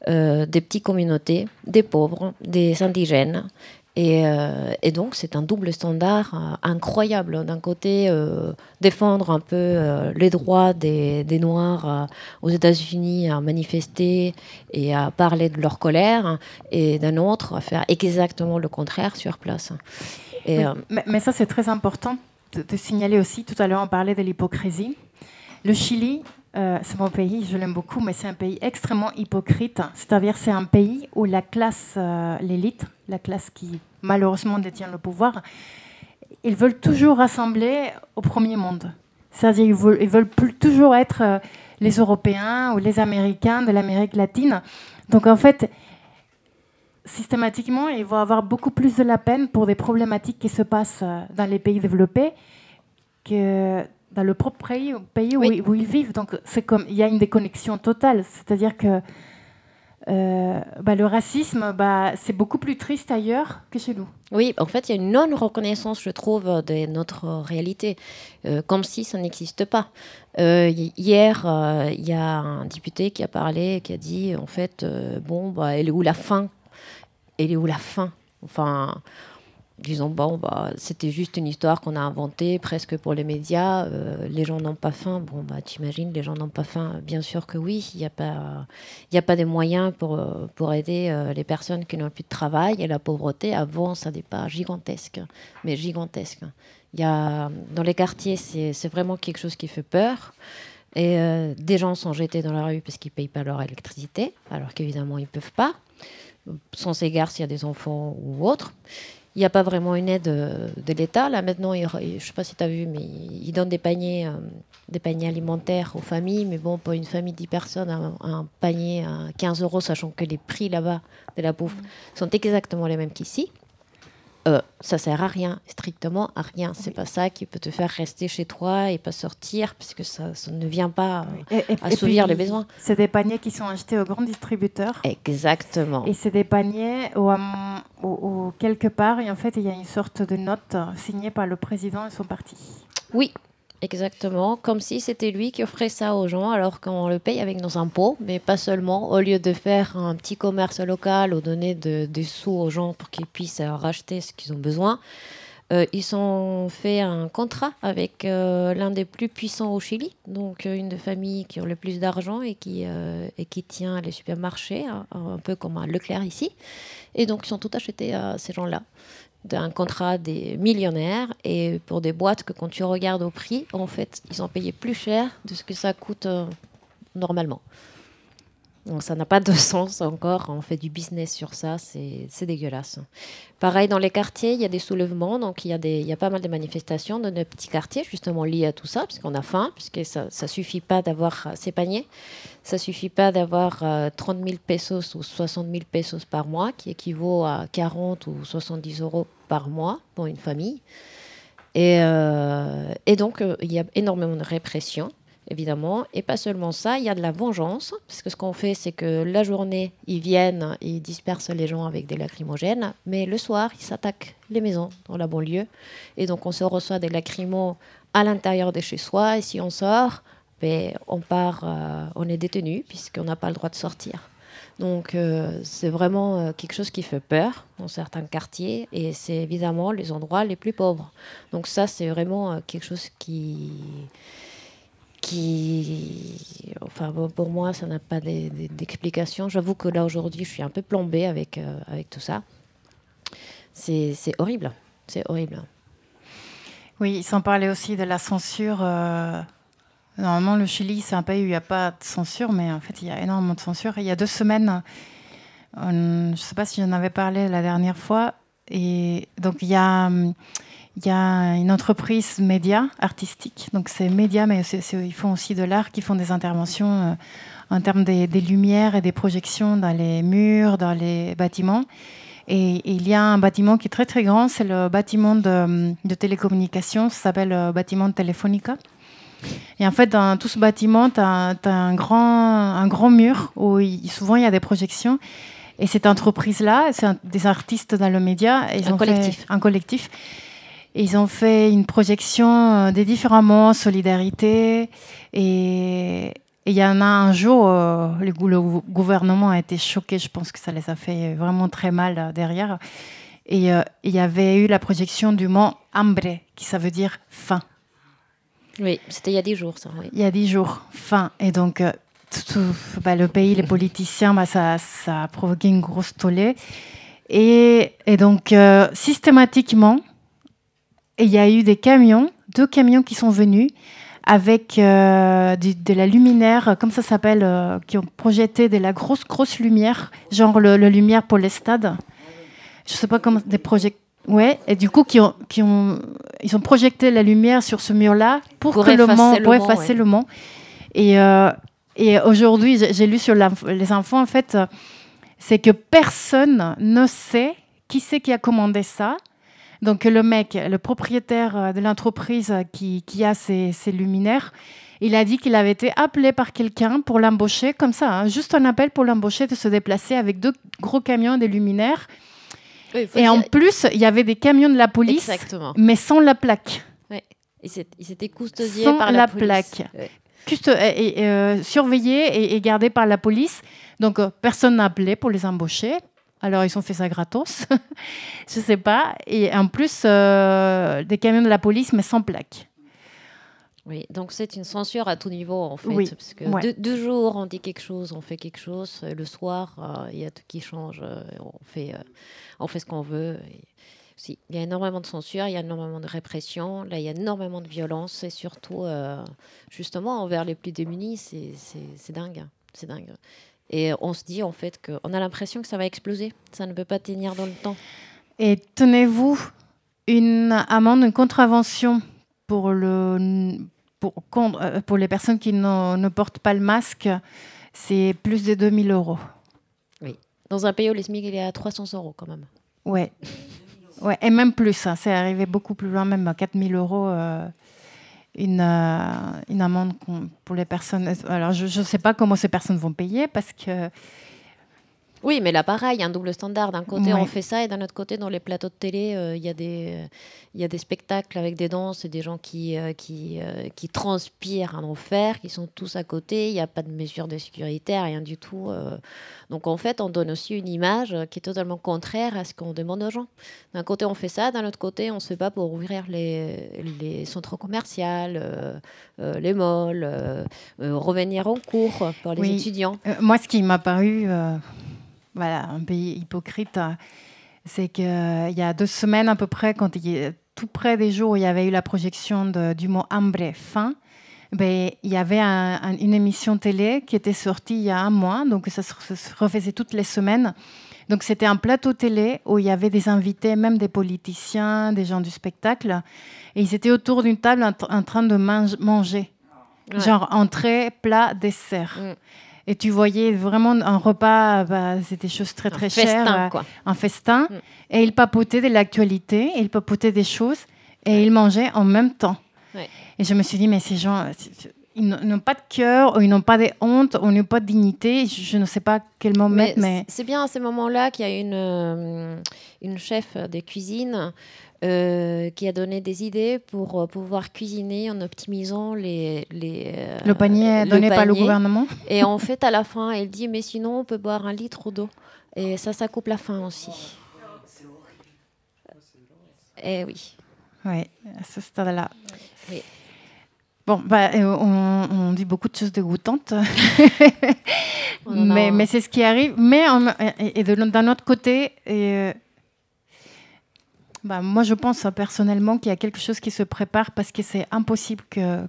euh, des petites communautés, des pauvres, des indigènes. Et, euh, et donc, c'est un double standard euh, incroyable. D'un côté, euh, défendre un peu les droits des, des Noirs aux États-Unis à manifester et à parler de leur colère, et d'un autre, à faire exactement le contraire sur place. Et, mais, mais ça, c'est très important de, de signaler aussi. Tout à l'heure, on parlait de l'hypocrisie. Le Chili, euh, c'est mon pays, je l'aime beaucoup, mais c'est un pays extrêmement hypocrite. C'est-à-dire, c'est un pays où la classe, euh, l'élite, la classe qui malheureusement détient le pouvoir, ils veulent toujours rassembler au premier monde. C'est-à-dire, ils veulent, veulent plus- toujours être euh, les Européens ou les Américains de l'Amérique latine. Donc, en fait, systématiquement, ils vont avoir beaucoup plus de la peine pour des problématiques qui se passent dans les pays développés que dans le propre pays, pays où, ils, où ils vivent. Donc, c'est comme il y a une déconnexion totale. C'est-à-dire que euh, bah, le racisme, bah, c'est beaucoup plus triste ailleurs que chez nous. Oui, en fait, il y a une non-reconnaissance, je trouve, de notre réalité, euh, comme si ça n'existe pas. Euh, hi- hier, il y a un député qui a parlé, qui a dit, en fait, bon, bah, elle est où la fin? Elle est où la fin? Enfin, disons, bon, bah, c'était juste une histoire qu'on a inventée presque pour les médias. euh, les gens n'ont pas faim. Bon, bah, t'imagines, les gens n'ont pas faim. Bien sûr que oui, il n'y a pas, y a pas des moyens pour, euh, pour aider euh, les personnes qui n'ont plus de travail. Et la pauvreté avance à des pas gigantesques, mais gigantesques. Y a, dans les quartiers, c'est vraiment quelque chose qui fait peur. Et euh, des gens sont jetés dans la rue parce qu'ils ne payent pas leur électricité, alors qu'évidemment, ils ne peuvent pas. Sans égard s'il y a des enfants ou autres. Il n'y a pas vraiment une aide euh, de l'État. Là, maintenant, il- je ne sais pas si tu as vu, mais ils donnent des paniers, euh, des paniers alimentaires aux familles. Mais bon, pour une famille de 10 personnes, un, un panier à 15 euros, sachant que les prix là-bas de la bouffe sont exactement les mêmes qu'ici. Euh, ça sert à rien, strictement à rien. C'est pas ça qui peut te faire rester chez toi et pas sortir, puisque ça, ça ne vient pas euh, Et, et- et assouvir puis, les besoins. C'est des paniers qui sont achetés aux grands distributeurs. Exactement. Et c'est des paniers où, à- où- où quelque part, et en fait, il y a une sorte de note signée par le président et son parti. Oui, Exactement, comme si c'était lui qui offrait ça aux gens alors qu'on le paye avec nos impôts, mais pas seulement. Au lieu de faire un petit commerce local ou donner de- des sous aux gens pour qu'ils puissent euh, racheter ce qu'ils ont besoin, euh, ils ont fait un contrat avec euh, l'un des plus puissants au Chili, donc euh, une des familles qui ont le plus d'argent et qui, et qui tient les supermarchés, hein, un peu comme un Leclerc ici. Et donc ils sont tout achetés à ces gens-là d'un contrat des millionnaires et pour des boîtes que quand tu regardes au prix, en fait, ils ont payé plus cher de ce que ça coûte normalement. Ça n'a pas de sens encore. On fait du business sur ça, c'est dégueulasse. Pareil, dans les quartiers, il y a des soulèvements, donc il y a, des, il y a pas mal de manifestations dans nos petits quartiers, justement liées à tout ça, puisqu'on a faim, puisque ça ne suffit pas d'avoir euh, ces paniers, ça suffit pas d'avoir euh, 30 000 pesos ou 60 000 pesos par mois, qui équivaut à 40 ou 70 euros par mois pour une famille. Et, euh, et donc, euh, il y a énormément de répression, évidemment. Et pas seulement ça, il y a de la vengeance. Parce que ce qu'on fait, c'est que la journée, ils viennent, ils dispersent les gens avec des lacrymogènes. Mais le soir, ils s'attaquent les maisons dans la banlieue. Et donc, on se reçoit des lacrymos à l'intérieur de chez soi. Et si on sort, ben, on part, euh, on est détenu, puisqu'on n'a pas le droit de sortir. Donc euh, c'est vraiment euh, quelque chose qui fait peur dans certains quartiers et c'est évidemment les endroits les plus pauvres. Donc ça c'est vraiment quelque chose qui qui enfin pour moi ça n'a pas d'e- d'e- d'explication. J'avoue que là aujourd'hui je suis un peu plombée avec euh, avec tout ça. C'est horrible, c'est horrible. Oui, sans parler aussi de la censure. euh, Normalement, le Chili, c'est un pays où il n'y a pas de censure, mais en fait, il y a énormément de censure. Il y a deux semaines, je ne sais pas si j'en avais parlé la dernière fois, et donc il y a, hum, il y a une entreprise média artistique. Donc c'est média, mais ils font aussi de l'art, qui font des interventions euh, en termes des, des lumières et des projections dans les murs, dans les bâtiments. Et, et il y a un bâtiment qui est très très grand, c'est le bâtiment de, de télécommunications, ça s'appelle le bâtiment Telefonica. Et en fait, dans tout ce bâtiment, tu as, un, grand, un grand mur où il- souvent il y a des projections. Et cette entreprise-là, c'est des artistes dans le média. Ils Un ont fait- un collectif. Ils ont fait une projection euh, des différents mots, solidarité. Et il y en a un jour, euh, le, gou- le gou- gouvernement a été choqué. Je pense que ça les a fait vraiment très mal euh, derrière. Et euh, il y avait eu la projection du mot hambre, qui ça veut dire faim. Oui, c'était il y a 10 jours ça. Oui. Il y a dix jours, fin. Et donc, tout- bah, le pays, les politiciens, bah, ça, ça a provoqué une grosse tollée. Et, et donc, euh, systématiquement, il y a eu des camions, deux camions qui sont venus avec euh, du- de la luminaire, comme ça s'appelle, euh, qui ont projeté de la grosse, grosse lumière, genre le, le lumière pour les stades. Je sais pas comment, des projets. Ouais, et du coup, qui ont, qui ont, ils ont projeté la lumière sur ce mur-là pour, Pour que le effacer Mans, le pour effacer ouais. le Mans. Et, euh, et aujourd'hui, j'ai lu sur les infos, en fait, euh, c'est que personne ne sait qui c'est qui a commandé ça. Donc le mec, le propriétaire euh, de l'entreprise euh, qui, qui a ces, ces luminaires, il a dit qu'il avait été appelé par quelqu'un pour l'embaucher, comme ça, hein, juste un appel pour l'embaucher de se déplacer avec deux gros camions des luminaires. Oui, Et en plus, il y avait des camions de la police, Exactement. mais sans la plaque. Ouais. Il s'est- il s'était custodié Sans par la, la, police. plaque. Custo- et, et, euh, surveillé et, et gardé par la police. Donc, euh, personne n'a appelé pour les embaucher. Alors, ils ont fait ça gratos. Je sais pas. Et en plus, euh, des camions de la police, mais sans plaque. Oui, donc c'est une censure à tout niveau en fait, Oui, parce que ouais. deux, deux jours on dit quelque chose, on fait quelque chose, le soir euh, il y a tout qui change, euh, on fait, euh, on fait ce qu'on veut. Il y a énormément de censure, il y a énormément de répression, là il y a énormément de violence et surtout justement envers les plus démunis, c'est c'est- c'est dingue, hein, c'est dingue. Et on se dit en fait qu'on a l'impression que ça va exploser, ça ne peut pas tenir dans le temps. Et tenez-vous, une amende, une contravention pour, le, pour, euh, pour les personnes qui ne, ne portent pas le masque, c'est plus de 2000 euros. Oui, dans un pays où les SMIC il est à 300 euros quand même. Ouais. ouais. Et même plus, hein, c'est arrivé beaucoup plus loin, même à 4000 euros. euh, une, euh, une amende pour les personnes. Alors, je ne sais pas comment ces personnes vont payer parce que Oui, mais là, pareil, il y a un double standard. D'un côté, on fait ça, et d'un autre côté, dans les plateaux de télé, euh, il y, a des, il y a des spectacles avec des danses et des gens qui, euh, qui, euh, qui transpirent un enfer, qui sont tous à côté. Il n'y a pas de mesures de sécurité, rien du tout. euh. Donc, en fait, on donne aussi une image euh, qui est totalement contraire à ce qu'on demande aux gens. D'un côté, on fait ça, d'un autre côté, on se pas pour ouvrir les, les centres commerciaux, euh, euh, les malls, euh, euh, revenir en cours pour les Oui. étudiants. Euh, moi, ce qui m'a paru euh, voilà, un peu hypocrite, euh, c'est qu'il y a deux semaines à peu près, quand il tout près des jours où il y avait eu la projection de- du mot hambre, faim, ben, il y avait un- un- une émission télé qui était sortie il y a un mois, donc ça se, refaisait toutes les semaines. Donc c'était un plateau télé où il y avait des invités, même des politiciens, des gens du spectacle, et ils étaient autour d'une table en, tr- en train de mange- manger, Ouais. genre entrée, plat, dessert. Mm. Et tu voyais vraiment un repas, bah, c'était des choses très très festin, chères, euh, quoi. un festin. Mm. Et ils papotaient de l'actualité, ils papotaient des choses, et ils mangeaient en même temps. Ouais. Et je me suis dit, mais ces gens, ils n'ont- pas de cœur, ou ils n'ont pas de honte, ou ils n'ont pas de dignité. Je, je ne sais pas quel mot Mais mais c'est bien à ces moments-là qu'il y a une, euh, une chef des cuisines euh, qui a donné des idées pour euh, pouvoir cuisiner en optimisant les, les, euh, le panier donné par le gouvernement. Et en fait, à la fin, elle dit, mais sinon, on peut boire un litre d'eau. Et ça, ça coupe la faim aussi. Eh oui. Oui, à ce stade-là. Oui. Bon, bah, on, on dit beaucoup de choses dégoûtantes, mais, mais c'est ce qui arrive. Mais et, et d'un autre côté, et, bah, moi je pense euh, personnellement qu'il y a quelque chose qui se prépare parce que c'est impossible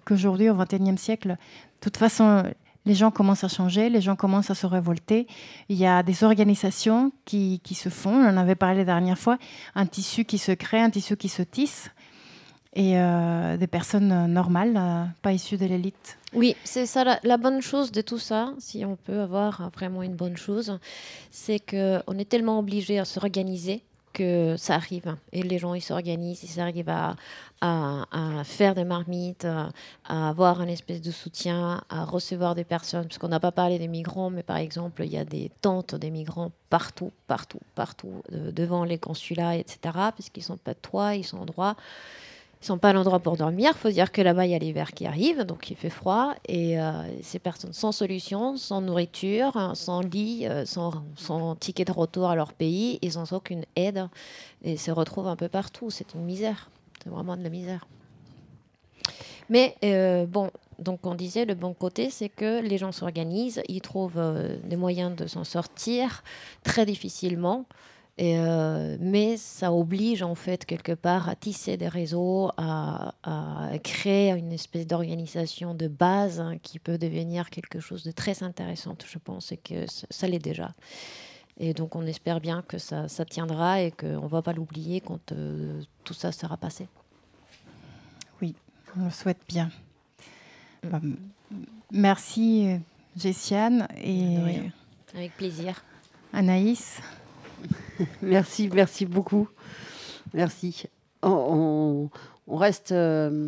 qu'aujourd'hui, au XXIe siècle, de toute façon, les gens commencent à changer, les gens commencent à se révolter. Il y a des organisations qui, se font, on en avait parlé la dernière fois, un tissu qui se crée, un tissu qui se tisse et euh, des personnes euh, normales, euh, pas issues de l'élite. Oui, c'est ça la, la bonne chose de tout ça, si on peut avoir vraiment une bonne chose, c'est que on est tellement obligé à s'organiser que ça arrive. Et les gens, ils s'organisent, ils arrivent à, faire des marmites, à, à avoir un espèce de soutien, à recevoir des personnes. Parce qu'on n'a pas parlé des migrants, mais par exemple, il y a des tentes des migrants partout, partout, partout, euh, devant les consulats, etc. Parce qu'ils sont pas de toit, ils sont en droit. Ils sont pas à l'endroit pour dormir. Il faut dire que là-bas, il y a l'hiver qui arrive, donc il fait froid. Et euh, ces personnes sans solution, sans nourriture, hein, sans lit, euh, sans, ticket de retour à leur pays et sans aucune aide, et se retrouvent un peu partout. C'est une misère. C'est vraiment de la misère. Mais euh, bon, donc on disait, le bon côté, c'est que les gens s'organisent, ils trouvent des moyens de s'en sortir très difficilement. Et, euh, mais ça oblige en fait quelque part à tisser des réseaux, à, à créer une espèce d'organisation de base hein, qui peut devenir quelque chose de très intéressant, je pense, et que ça, ça l'est déjà. Et donc on espère bien que ça, ça tiendra et qu'on ne va pas l'oublier quand euh, tout ça sera passé. Oui, on le souhaite bien. Bah, m- merci, euh, Jessiane et Avec plaisir. Anaïs. Merci, merci beaucoup. Merci. On, reste, euh,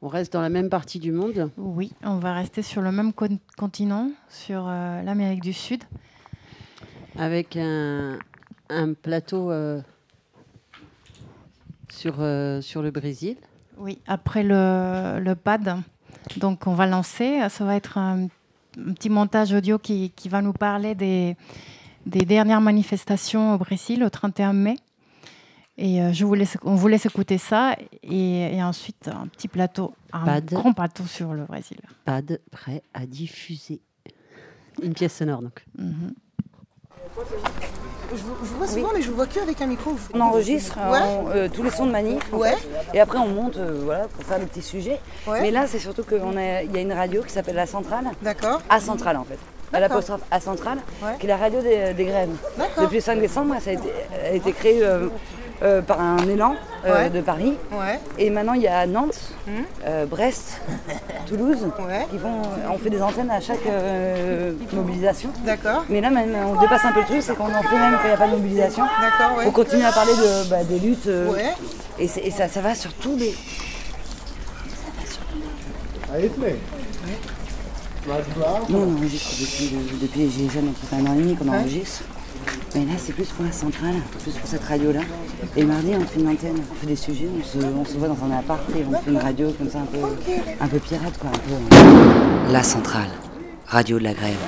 on reste dans la même partie du monde. Oui, on va rester sur le même con- continent, sur euh, l'Amérique du Sud. Avec un, un plateau euh, sur, sur le Brésil. Oui, après le, le pad, donc on va lancer. Ça va être un, un petit montage audio qui, qui va nous parler des, des dernières manifestations au Brésil au 31 mai. Et euh, je vous laisse, on vous laisse écouter ça. Et, et ensuite, un petit plateau, un Pad. grand plateau sur le Brésil. Pad prêt à diffuser. Une pièce sonore donc. Mhm. Je vous, je vous vois souvent, mais je vous vois que avec un micro. On enregistre Ouais. on- euh, tous les sons de manif. en Ouais. fait. Et après, on monte euh, voilà, pour faire des petits sujets. Ouais. Mais là, c'est surtout qu'il y a une radio qui s'appelle La Centrale. D'accord. A Centrale, en fait. À l'apostrophe A Centrale, qui est la radio des, des grèves. Depuis le 5 décembre, ça a été, a été créé euh, euh, par un élan euh, Ouais. de Paris. Ouais. Et maintenant, il y a Nantes, euh, Brest, Toulouse. Qui vont, on fait des antennes à chaque euh, mobilisation. D'accord. Mais là, même, on dépasse un peu le truc, c'est qu'on en fait même quand il n'y a pas de mobilisation. D'accord, ouais. On continue à parler de, bah, des luttes. euh, Ouais. Et, ça, ça va sur tous les. Nous, on enregistre depuis, depuis les ça fait un an et demi qu'on enregistre. Mais là, c'est plus pour la centrale, plus pour cette radio-là. Et mardi, on fait une antenne, on fait des sujets, on se, on se voit dans un appart et on fait une radio comme ça, un peu, un peu pirate, quoi. Un peu, La centrale, radio de la grève.